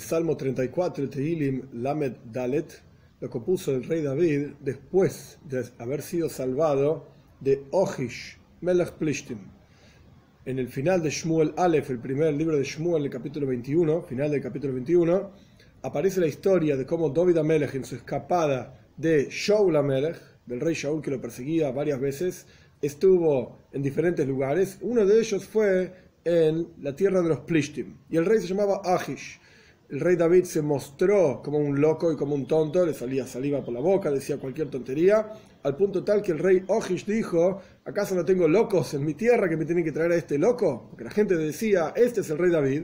Salmo 34, el Tehilim Lamed Dalet, lo compuso el rey David después de haber sido salvado de Ohish, Melech Plishtim. En el final de Shmuel Aleph, el primer libro de Shmuel, el capítulo 21, final del capítulo 21, aparece la historia de cómo David Amelech en su escapada de Shaul Amelech, del rey Shaul que lo perseguía varias veces, estuvo en diferentes lugares. Uno de ellos fue en la tierra de los Plishtim. Y el rey se llamaba Ahish. El rey David se mostró como un loco y como un tonto, le salía saliva por la boca, decía cualquier tontería, al punto tal que el rey Ahish dijo, ¿acaso no tengo locos en mi tierra que me tienen que traer a este loco? Porque la gente decía, este es el rey David,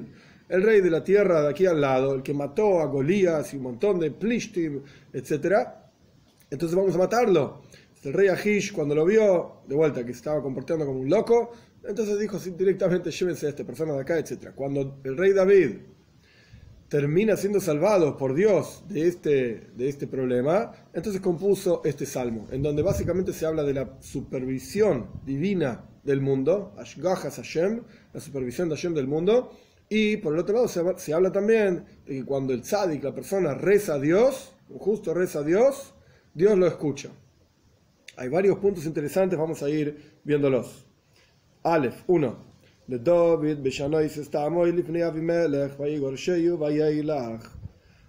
el rey de la tierra de aquí al lado, el que mató a Golías y un montón de Plishtim, etc. Entonces vamos a matarlo. El rey Ahish, cuando lo vio, de vuelta, que se estaba comportando como un loco, entonces dijo directamente, llévense a esta persona de acá, etc. Cuando el rey David termina siendo salvado por Dios de este, de este problema, entonces compuso este salmo, en donde básicamente se habla de la supervisión divina del mundo, Ashgahas Hashem, la supervisión de Hashem del mundo, y por el otro lado se, habla también de que cuando el tzadik, la persona, reza a Dios, justo reza a Dios, Dios lo escucha. Hay varios puntos interesantes, vamos a ir viéndolos. Aleph, 1 de David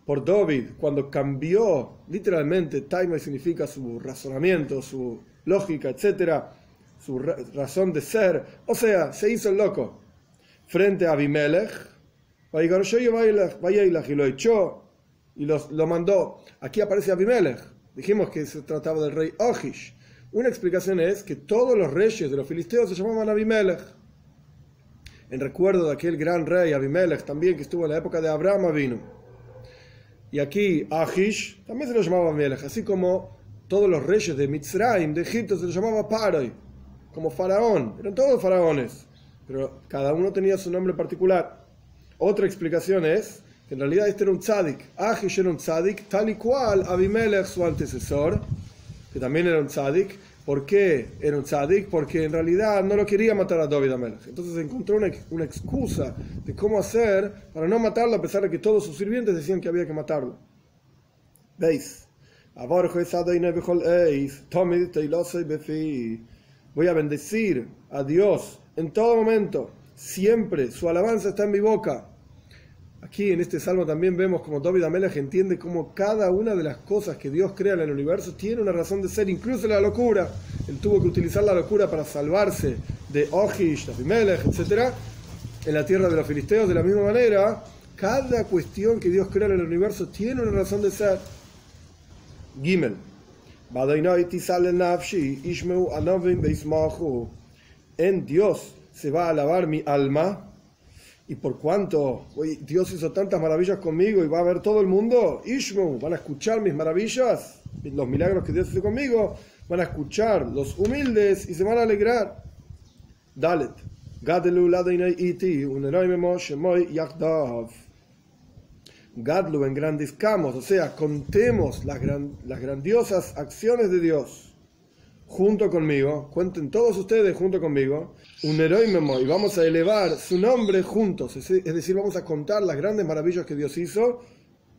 por David cuando cambió literalmente Taimai significa su razonamiento su lógica etcétera su razón de ser o sea se hizo el loco. Frente a Abimelech y lo echó y lo mandó. Aquí aparece Abimelech. Dijimos que se trataba del rey Ojish una explicación es que todos los reyes de los filisteos se llamaban Abimelech en recuerdo de aquel gran rey Abimelech también que estuvo en la época de Abraham vino. Y aquí Ahish también se lo llamaba Abimelech, así como todos los reyes de Mitzrayim, de Egipto, se lo llamaba Paroi, como faraón, eran todos faraones, pero cada uno tenía su nombre particular. Otra explicación es que en realidad este era un tzadik, Ahish era un tzadik, tal y cual Abimelech, su antecesor, que también era un tzadik, ¿Por qué era un tzadik? Porque en realidad no lo quería matar a David Amelech. Entonces encontró una, una, excusa de cómo hacer para no matarlo a pesar de que todos sus sirvientes decían que había que matarlo. ¿Veis? Voy a bendecir a Dios en todo momento. Siempre su alabanza está en mi boca. Aquí en este salmo también vemos como David Amelech entiende cómo cada una de las cosas que Dios crea en el universo tiene una razón de ser, incluso la locura. Él tuvo que utilizar la locura para salvarse de Ojish, Abimelech, etc. En la tierra de los filisteos, de la misma manera, cada cuestión que Dios crea en el universo tiene una razón de ser. Gimel. En Dios se va a alabar mi alma y por cuanto Dios hizo tantas maravillas conmigo y va a ver todo el mundo, Ishmu, van a escuchar mis maravillas, los milagros que Dios hizo conmigo, van a escuchar. Los humildes y se van a alegrar. Dalet. Gadlu iti, Gadlu engrandezcamos, o sea, contemos las, las grandiosas acciones de Dios junto conmigo, cuenten todos ustedes junto conmigo, un héroe y vamos a elevar su nombre juntos, es decir, vamos a contar las grandes maravillas que Dios hizo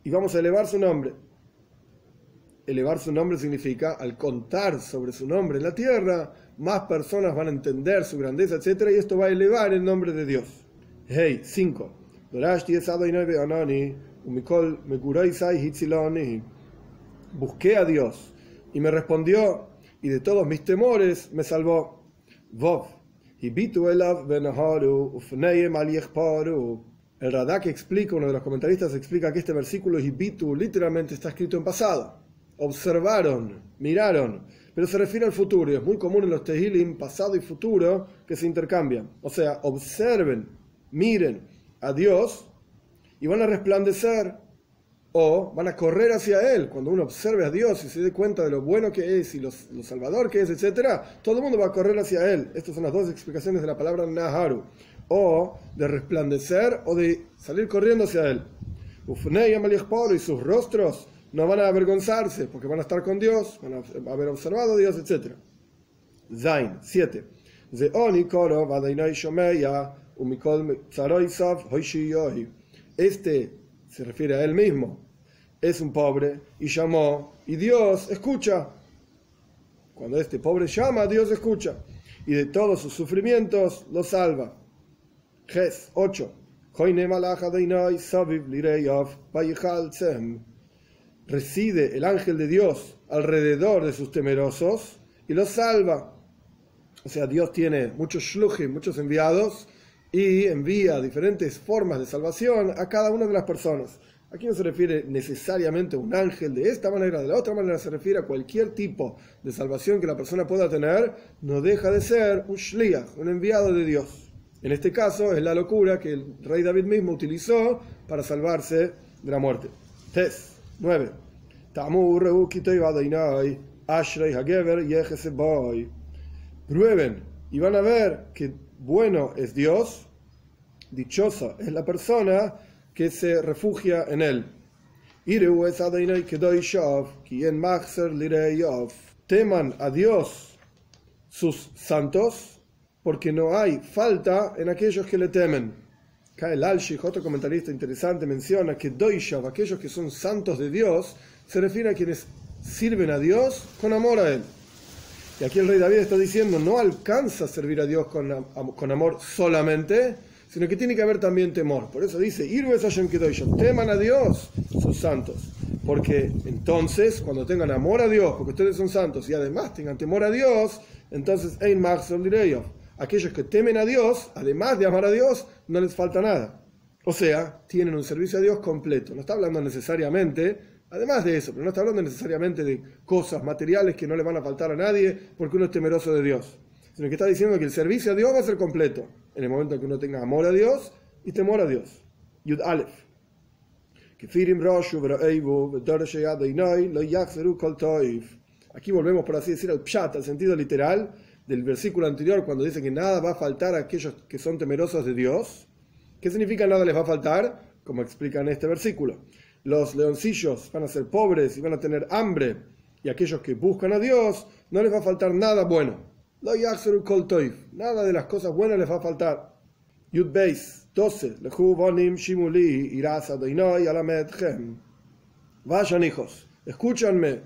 y vamos a elevar su nombre. Elevar su nombre significa, al contar sobre su nombre en la tierra, más personas van a entender su grandeza, etc. Y esto va a elevar el nombre de Dios. Hey, 5. Busqué a Dios y me respondió y de todos mis temores me salvó. Vov. El Radak explica, uno de los comentaristas explica que este versículo Hibitu literalmente está escrito en pasado. Observaron, miraron, pero se refiere al futuro es muy común en los Tehilim pasado y futuro que se intercambian. O sea, observen, miren a Dios y van a resplandecer o van a correr hacia Él. Cuando uno observe a Dios y se dé cuenta de lo bueno que es y lo, salvador que es, etc., todo el mundo va a correr hacia Él. Estas son las dos explicaciones de la palabra Naharu. O de resplandecer o de salir corriendo hacia Él. Y sus rostros no van a avergonzarse porque van a estar con Dios, van a haber observado a Dios, etc. Zain 7. Este se refiere a él mismo, es un pobre y llamó, y Dios escucha. Cuando este pobre llama, Dios escucha, y de todos sus sufrimientos lo salva. Ges 8. Reside el ángel de Dios alrededor de sus temerosos y los salva. O sea, Dios tiene muchos shluchim, muchos enviados, y envía diferentes formas de salvación a cada una de las personas. Aquí no se refiere necesariamente a un ángel de esta manera, de la otra manera se refiere a cualquier tipo de salvación que la persona pueda tener, no deja de ser un shliach, un enviado de Dios. En este caso es la locura que el rey David mismo utilizó para salvarse de la muerte. Tes 9. Prueben y van a ver que bueno es Dios, dichosa es la persona que se refugia en él. Teman a Dios sus santos, porque no hay falta en aquellos que le temen. Acá el Alshich, otro comentarista interesante, menciona que Doishav, aquellos que son santos de Dios, se refiere a quienes sirven a Dios con amor a Él. Y aquí el rey David está diciendo, no alcanza a servir a Dios con, amor solamente, sino que tiene que haber también temor. Por eso dice, teman a Dios, sus santos. Porque entonces, cuando tengan amor a Dios, porque ustedes son santos y además tengan temor a Dios, entonces, aquellos que temen a Dios, además de amar a Dios, no les falta nada. O sea, tienen un servicio a Dios completo. No está hablando necesariamente, además de eso, pero no está hablando necesariamente de cosas materiales que no le van a faltar a nadie porque uno es temeroso de Dios. Sino que está diciendo que el servicio a Dios va a ser completo en el momento en que uno tenga amor a Dios y temor a Dios. Yud Aleph. Aquí volvemos, por así decir, al pshat, al sentido literal del versículo anterior, cuando dice que nada va a faltar a aquellos que son temerosos de Dios. ¿Qué significa nada les va a faltar? Como explica en este versículo. Los leoncillos van a ser pobres y van a tener hambre, y aquellos que buscan a Dios no les va a faltar nada bueno. Nada de las cosas buenas les va a faltar. Yud Beis 12. Vayan hijos, escúchanme,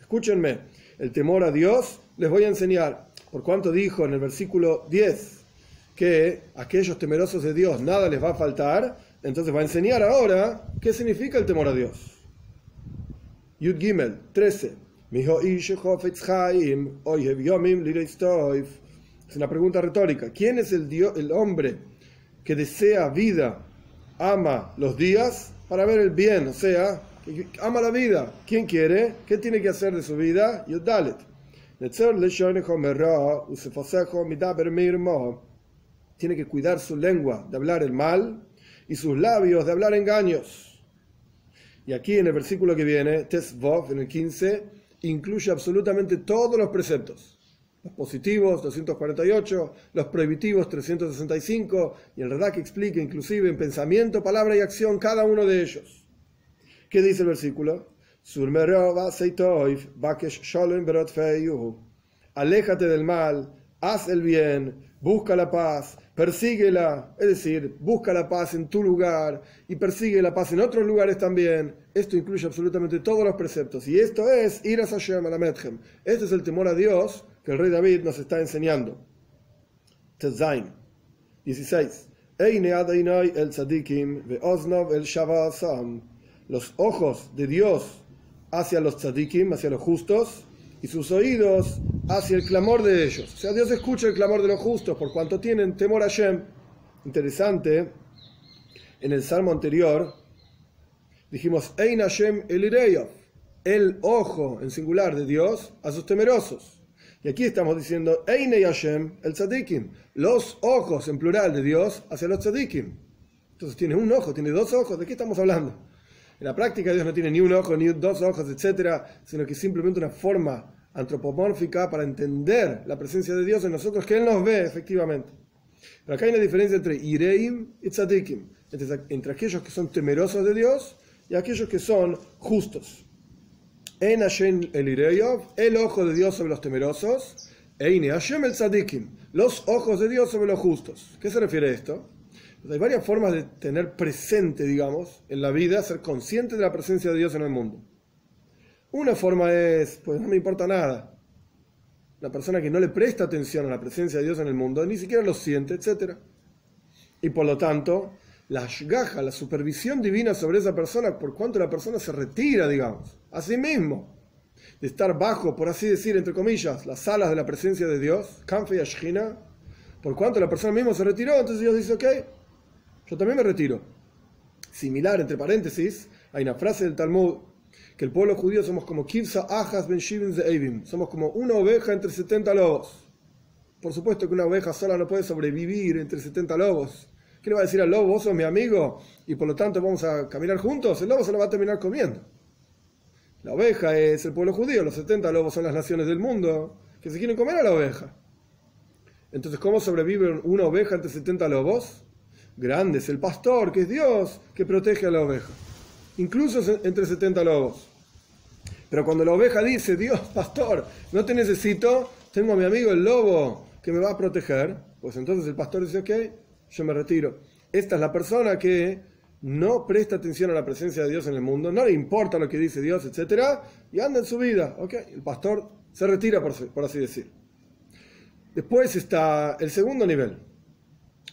escúchenme. El temor a Dios les voy a enseñar. Por cuanto dijo en el versículo 10 que aquellos temerosos de Dios nada les va a faltar, entonces va a enseñar ahora qué significa el temor a Dios. Yud Gimel 13. Es una pregunta retórica. ¿Quién es el, Dios, el hombre que desea vida, ama los días para ver el bien? O sea, ama la vida. ¿Quién quiere? ¿Qué tiene que hacer de su vida? Yudalet. Tiene que cuidar su lengua de hablar el mal y sus labios de hablar engaños. Y aquí en el versículo que viene, Tesvov, en el 15, incluye absolutamente todos los preceptos. Los positivos, 248, los prohibitivos, 365, y el que explica inclusive en pensamiento, palabra y acción cada uno de ellos. ¿Qué dice el versículo? Aléjate del mal, haz el bien, busca la paz, persíguela, es decir, busca la paz en tu lugar y persigue la paz en otros lugares también. Esto incluye absolutamente todos los preceptos. Y esto es ir a Hashem, a la. Este es el temor a Dios que el rey David nos está enseñando. Tezain 16. Los ojos de Dios hacia los tzadikim, hacia los justos, y sus oídos hacia el clamor de ellos. O sea, Dios escucha el clamor de los justos por cuanto tienen temor a Shem. Interesante, en el salmo anterior dijimos, Ein Hashem el el ojo en singular de Dios a sus temerosos. Y aquí estamos diciendo, Ein Hashem el tzadikim, los ojos en plural de Dios hacia los tzadikim. Entonces tiene un ojo, tiene dos ojos, ¿de qué estamos hablando? En la práctica Dios no tiene ni un ojo, ni dos ojos, etcétera, sino que simplemente una forma antropomórfica para entender la presencia de Dios en nosotros, que Él nos ve efectivamente. Pero acá hay una diferencia entre Ireim y Tzadikim, entre, aquellos que son temerosos de Dios y aquellos que son justos. En Hashem el Ireyov, el ojo de Dios sobre los temerosos, Eine Hashem el Tzadikim, los ojos de Dios sobre los justos. ¿Qué se refiere a esto? hay varias formas de tener presente, digamos, en la vida, ser consciente de la presencia de Dios en el mundo. Una forma es, pues no me importa nada. La persona que no le presta atención a la presencia de Dios en el mundo, ni siquiera lo siente, etc. Y por lo tanto, la shgaja, la supervisión divina sobre esa persona, por cuanto la persona se retira, digamos, a sí mismo, de estar bajo, por así decir, entre comillas, las alas de la presencia de Dios, Kanfe y Ashkina, por cuanto la persona misma se retiró, entonces Dios dice, ok, yo también me retiro. Similar, entre paréntesis, hay una frase del Talmud que el pueblo judío somos como Kivsa Ajas Ben Shivim somos como una oveja entre 70 lobos. Por supuesto que una oveja sola no puede sobrevivir entre 70 lobos. ¿Qué le va a decir al lobo? Vos sos mi amigo y por lo tanto vamos a caminar juntos. El lobo se lo va a terminar comiendo. La oveja es el pueblo judío, los 70 lobos son las naciones del mundo que se quieren comer a la oveja. Entonces, ¿cómo sobrevive una oveja entre 70 lobos? Grande es el pastor, que es Dios, que protege a la oveja. Incluso entre 70 lobos. Pero cuando la oveja dice, Dios, pastor, no te necesito, tengo a mi amigo el lobo que me va a proteger, pues entonces el pastor dice, ok, yo me retiro. Esta es la persona que no presta atención a la presencia de Dios en el mundo, no le importa lo que dice Dios, etc. Y anda en su vida. ¿ok? El pastor se retira, por, así decir. Después está el segundo nivel.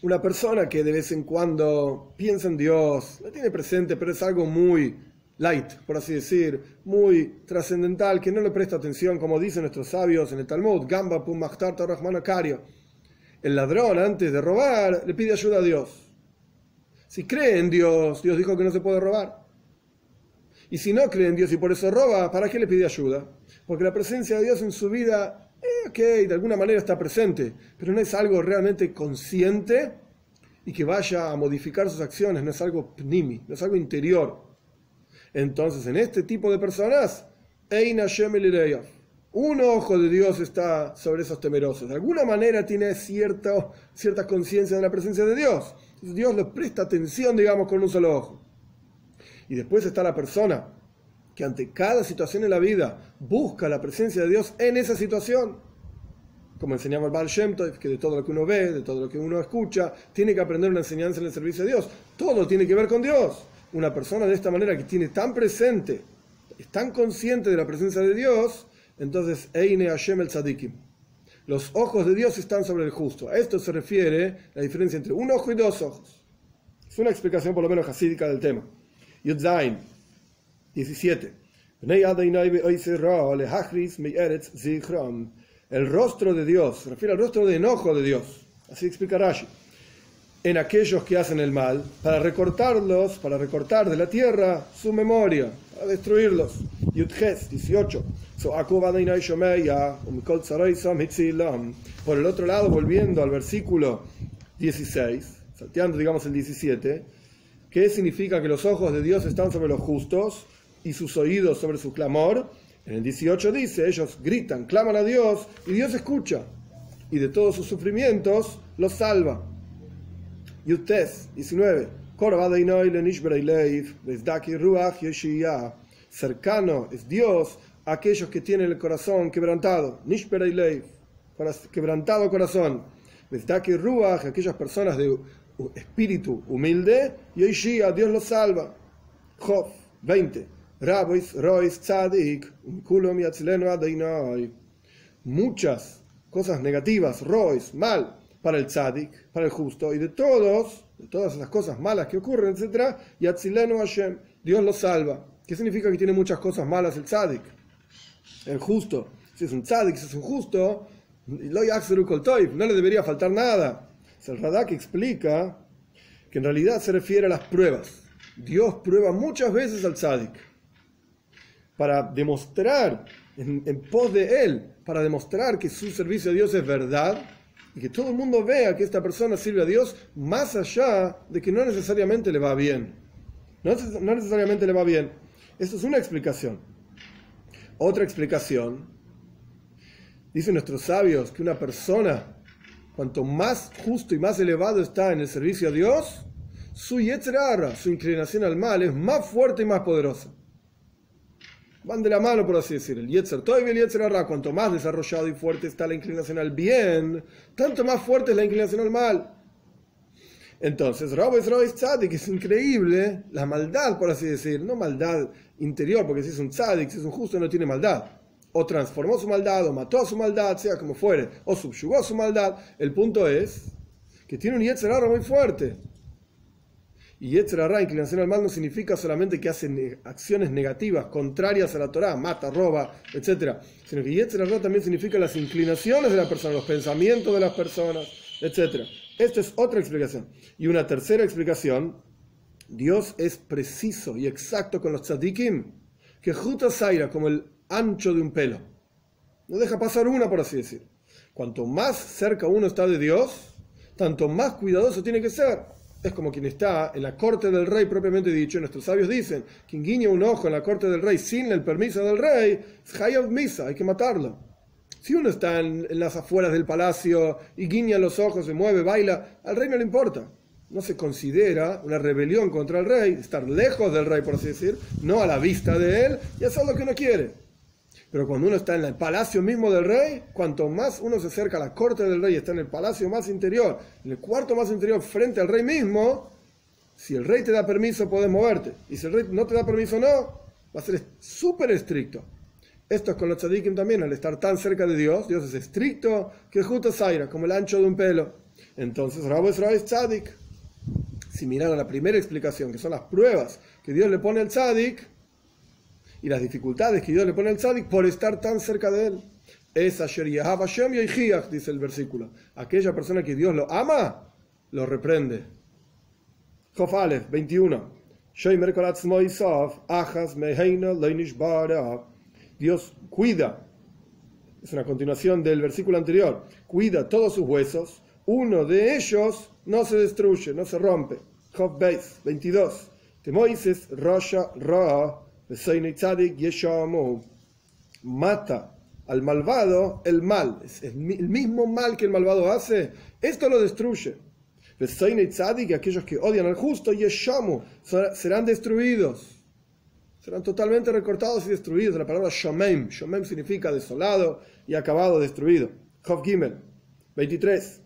Una persona que de vez en cuando piensa en Dios, lo tiene presente, pero es algo muy light, por así decir, muy trascendental, que no le presta atención, como dicen nuestros sabios en el Talmud, Gamba Pum El ladrón, antes de robar, le pide ayuda a Dios. Si cree en Dios, Dios dijo que no se puede robar. Y si no cree en Dios y por eso roba, ¿para qué le pide ayuda? Porque la presencia de Dios en su vida, eh, ok, de alguna manera está presente, pero no es algo realmente consciente y que vaya a modificar sus acciones, no es algo pnimi, no es algo interior. Entonces, en este tipo de personas, un ojo de Dios está sobre esos temerosos. De alguna manera tiene cierta, cierta conciencia de la presencia de Dios. Dios les presta atención, digamos, con un solo ojo. Y después está la persona que ante cada situación en la vida busca la presencia de Dios en esa situación. Como enseñamos el Baal Shem que de todo lo que uno ve, de todo lo que uno escucha, tiene que aprender una enseñanza en el servicio de Dios. Todo tiene que ver con Dios. Una persona de esta manera que tiene tan presente, es tan consciente de la presencia de Dios, entonces Eine Hashem el Tzadikim los ojos de Dios están sobre el justo. A esto se refiere la diferencia entre un ojo y dos ojos. Es una explicación por lo menos jasídica del tema. Yudzain 17. El rostro de Dios, se refiere al rostro de enojo de Dios. Así explica Rashi. En aquellos que hacen el mal, para recortarlos, para recortar de la tierra su memoria, para destruirlos. Yudges 18. Por el otro lado, volviendo al versículo 16, salteando digamos el 17, ¿qué significa que los ojos de Dios están sobre los justos y sus oídos sobre su clamor? En el 18 dice, ellos gritan, claman a Dios y Dios escucha y de todos sus sufrimientos los salva. Yutes 19. Cercano es Dios aquellos que tienen el corazón quebrantado, quebrantado corazón, Ruach, aquellas personas de espíritu humilde, y a Dios los salva. Job 20. Muchas cosas negativas, rois, mal, para el tzadik, para el justo, y de todos, de todas esas cosas malas que ocurren, etc., Hashem, Dios los salva. ¿Qué significa que tiene muchas cosas malas el tzadik? el justo, si es un tzadik, si es un justo, no le debería faltar nada. El Radak explica que en realidad se refiere a las pruebas. Dios prueba muchas veces al tzadik para demostrar, en, pos de él, para demostrar que su servicio a Dios es verdad y que todo el mundo vea que esta persona sirve a Dios más allá de que no necesariamente le va bien. No, no necesariamente le va bien. Esto es una explicación. Otra explicación, dicen nuestros sabios que una persona, cuanto más justo y más elevado está en el servicio a Dios, su yetzerara, su inclinación al mal, es más fuerte y más poderosa. Van de la mano, por así decir. El yetzer todavía el yetzer cuanto más desarrollado y fuerte está la inclinación al bien, tanto más fuerte es la inclinación al mal. Entonces, Robo Rois Tzadik es increíble, la maldad, por así decir, no maldad interior, porque si es un Tzadik, si es un justo, no tiene maldad. O transformó su maldad, o mató a su maldad, sea como fuere, o subyugó su maldad. El punto es que tiene un Yetzerara muy fuerte. Y Yetzerara, inclinación al mal, no significa solamente que hace acciones negativas, contrarias a la Torah, mata, roba, etc. Sino que Yetzerara también significa las inclinaciones de la persona, los pensamientos de las personas, etc. Esta es otra explicación. Y una tercera explicación, Dios es preciso y exacto con los tzadikim, que Juta Zaira, como el ancho de un pelo. No deja pasar una, por así decir. Cuanto más cerca uno está de Dios, tanto más cuidadoso tiene que ser. Es como quien está en la corte del rey propiamente dicho. Nuestros sabios dicen, quien guiña un ojo en la corte del rey sin el permiso del rey, es Hayab Misa, hay que matarlo. Si uno está en, las afueras del palacio y guiña los ojos, se mueve, baila, al rey no le importa. No se considera una rebelión contra el rey, estar lejos del rey, por así decir, no a la vista de él y hacer lo que uno quiere. Pero cuando uno está en el palacio mismo del rey, cuanto más uno se acerca a la corte del rey, está en el palacio más interior, en el cuarto más interior, frente al rey mismo, si el rey te da permiso, puedes moverte. Y si el rey no te da permiso, no, va a ser súper estricto. Esto es con los tzadikim también, al estar tan cerca de Dios, Dios es estricto que justo Zaira, como el ancho de un pelo. Entonces, Rabo es tzadik. Si miran a la primera explicación, que son las pruebas que Dios le pone al tzadik, y las dificultades que Dios le pone al tzadik por estar tan cerca de él. Es Asher Hashem dice el versículo. Aquella persona que Dios lo ama, lo reprende. Jofalef 21. Dios cuida, es una continuación del versículo anterior, cuida todos sus huesos, uno de ellos no se destruye, no se rompe. Job 22. Temoises Rosha Ra, mata al malvado el mal, el mismo mal que el malvado hace, esto lo destruye. que aquellos que odian al justo, Yeshamu, serán destruidos serán totalmente recortados y destruidos. La palabra Shomem, Shomem significa desolado y acabado, destruido. Chov Gimel, 23.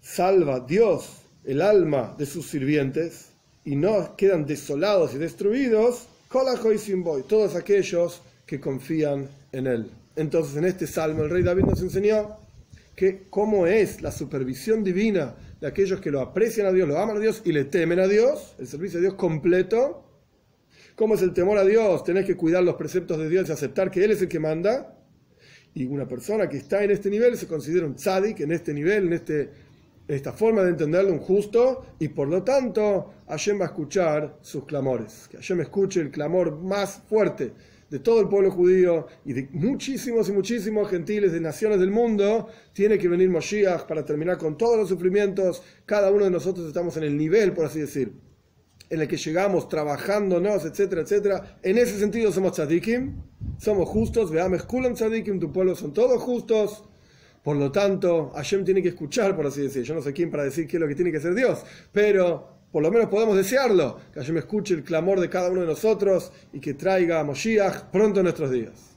Salva Dios el alma de sus sirvientes y no quedan desolados y destruidos, todos aquellos que confían en él. Entonces en este salmo el rey David nos enseñó que cómo es la supervisión divina de aquellos que lo aprecian a Dios, lo aman a Dios y le temen a Dios, el servicio a Dios completo. ¿Cómo es el temor a Dios? Tenés que cuidar los preceptos de Dios y aceptar que Él es el que manda. Y una persona que está en este nivel se considera un tzadik, en este nivel, en, este, esta forma de entenderlo, un justo, y por lo tanto Hashem va a escuchar sus clamores. Que Hashem escuche el clamor más fuerte de todo el pueblo judío y de muchísimos y muchísimos gentiles de naciones del mundo, tiene que venir Moshiach para terminar con todos los sufrimientos. Cada uno de nosotros estamos en el nivel, por así decir, en el que llegamos trabajándonos, etcétera, etcétera. En ese sentido somos tzadikim, somos justos, veamos kulam tzadikim, tu pueblo son todos justos. Por lo tanto, Hashem tiene que escuchar, por así decir. Yo no sé quién para decir qué es lo que tiene que hacer Dios, pero por lo menos podemos desearlo, que me escuche el clamor de cada uno de nosotros y que traiga a Moshiach pronto en nuestros días.